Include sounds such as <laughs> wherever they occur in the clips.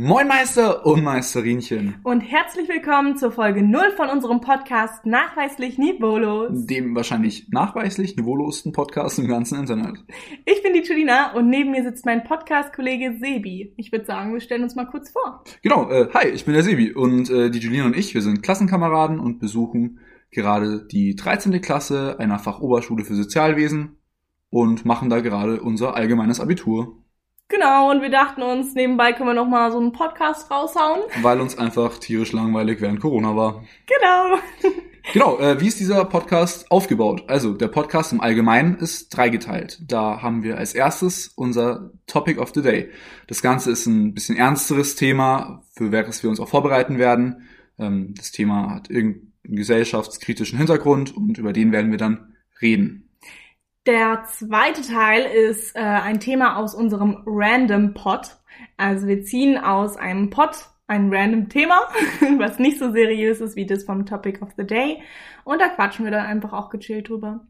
Moin Meister und Meisterinchen. Und herzlich willkommen zur Folge 0 von unserem Podcast Nachweislich Niveaulos. Dem wahrscheinlich nachweislich niveaulosten Podcast im ganzen Internet. Ich bin die Julina und neben mir sitzt mein Podcast-Kollege Sebi. Ich würde sagen, wir stellen uns mal kurz vor. Genau, äh, hi, ich bin der Sebi und äh, die Julina und ich, wir sind Klassenkameraden und besuchen gerade die 13. Klasse einer Fachoberschule für Sozialwesen und machen da gerade unser allgemeines Abitur. Genau, und wir dachten uns, nebenbei können wir noch mal so einen Podcast raushauen. Weil uns einfach tierisch langweilig während Corona war. Genau. <laughs> Genau, äh, wie ist dieser Podcast aufgebaut? Also, der Podcast im Allgemeinen ist dreigeteilt. Da haben wir als erstes unser Topic of the Day. Das Ganze ist ein bisschen ernsteres Thema, für welches wir uns auch vorbereiten werden. Ähm, das Thema hat irgendeinen gesellschaftskritischen Hintergrund und über den werden wir dann reden. Der zweite Teil ist äh, ein Thema aus unserem Random Pod. Also wir ziehen aus einem Pod ein random Thema, <laughs> was nicht so seriös ist wie das vom Topic of the Day. Und da quatschen wir dann einfach auch gechillt drüber.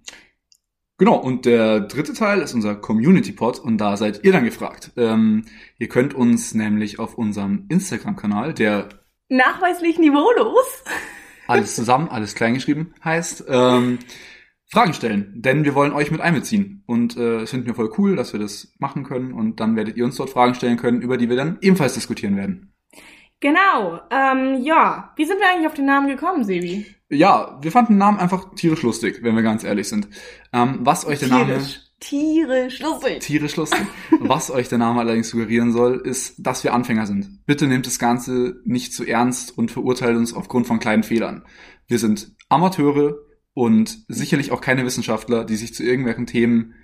Genau, und der dritte Teil ist unser Community Pod und da seid ihr dann gefragt. Ähm, ihr könnt uns nämlich auf unserem Instagram-Kanal, der nachweislich niveaulos, alles zusammen, alles kleingeschrieben heißt, ähm, Fragen stellen, denn wir wollen euch mit einbeziehen. Und äh, es finden wir voll cool, dass wir das machen können. Und dann werdet ihr uns dort Fragen stellen können, über die wir dann ebenfalls diskutieren werden. Genau. Ähm, ja, wie sind wir eigentlich auf den Namen gekommen, Sebi? Ja, wir fanden den Namen einfach tierisch lustig, wenn wir ganz ehrlich sind. Ähm, was euch der Name tierisch lustig. Tierisch lustig. was euch der Name allerdings suggerieren soll, ist, dass wir Anfänger sind. Bitte nehmt das Ganze nicht zu ernst und verurteilt uns aufgrund von kleinen Fehlern. Wir sind Amateure, und sicherlich auch keine Wissenschaftler, die sich zu irgendwelchen Themen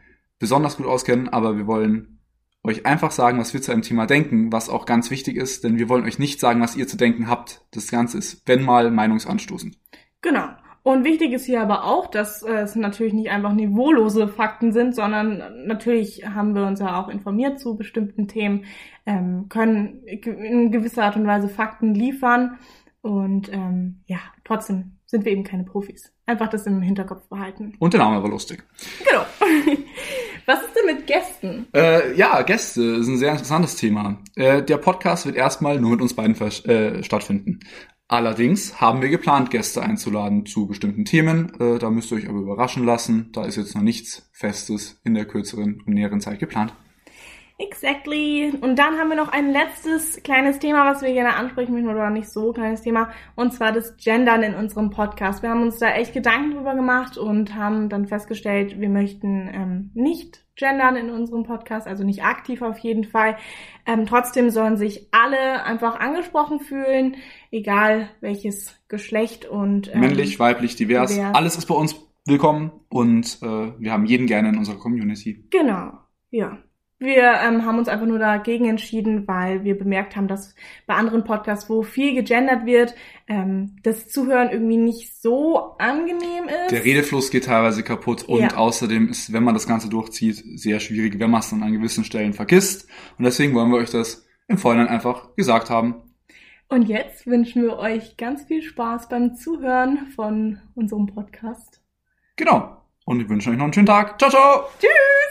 besonders gut auskennen, aber wir wollen euch einfach sagen, was wir zu einem Thema denken, was auch ganz wichtig ist, denn wir wollen euch nicht sagen, was ihr zu denken habt. Das Ganze ist, wenn mal, meinungsanstoßend. Genau. Und wichtig ist hier aber auch, dass äh, es natürlich nicht einfach niveaulose Fakten sind, sondern natürlich haben wir uns ja auch informiert zu bestimmten Themen, ähm, können in gewisser Art und Weise Fakten liefern und ähm, ja, trotzdem sind wir eben keine Profis. Einfach das im Hinterkopf behalten. Und der Name war lustig. Genau. <laughs> Was ist denn mit Gästen? Äh, ja, Gäste ist ein sehr interessantes Thema. Äh, der Podcast wird erstmal nur mit uns beiden äh, stattfinden. Allerdings haben wir geplant, Gäste einzuladen zu bestimmten Themen. Äh, da müsst ihr euch aber überraschen lassen. Da ist jetzt noch nichts Festes in der kürzeren und näheren Zeit geplant. Exactly. Und dann haben wir noch ein letztes kleines Thema, was wir gerne ansprechen möchten, oder nicht so kleines Thema, und zwar das Gendern in unserem Podcast. Wir haben uns da echt Gedanken drüber gemacht und haben dann festgestellt, wir möchten ähm, nicht gendern in unserem Podcast, also nicht aktiv auf jeden Fall. Ähm, trotzdem sollen sich alle einfach angesprochen fühlen, egal welches Geschlecht und ähm, männlich, weiblich, divers. divers. Alles ist bei uns willkommen und äh, wir haben jeden gerne in unserer Community. Genau, ja. Wir ähm, haben uns einfach nur dagegen entschieden, weil wir bemerkt haben, dass bei anderen Podcasts, wo viel gegendert wird, ähm, das Zuhören irgendwie nicht so angenehm ist. Der Redefluss geht teilweise kaputt und ja. außerdem ist, wenn man das Ganze durchzieht, sehr schwierig, wenn man es dann an gewissen Stellen vergisst. Und deswegen wollen wir euch das im Vorhinein einfach gesagt haben. Und jetzt wünschen wir euch ganz viel Spaß beim Zuhören von unserem Podcast. Genau. Und wir wünschen euch noch einen schönen Tag. Ciao, ciao. Tschüss.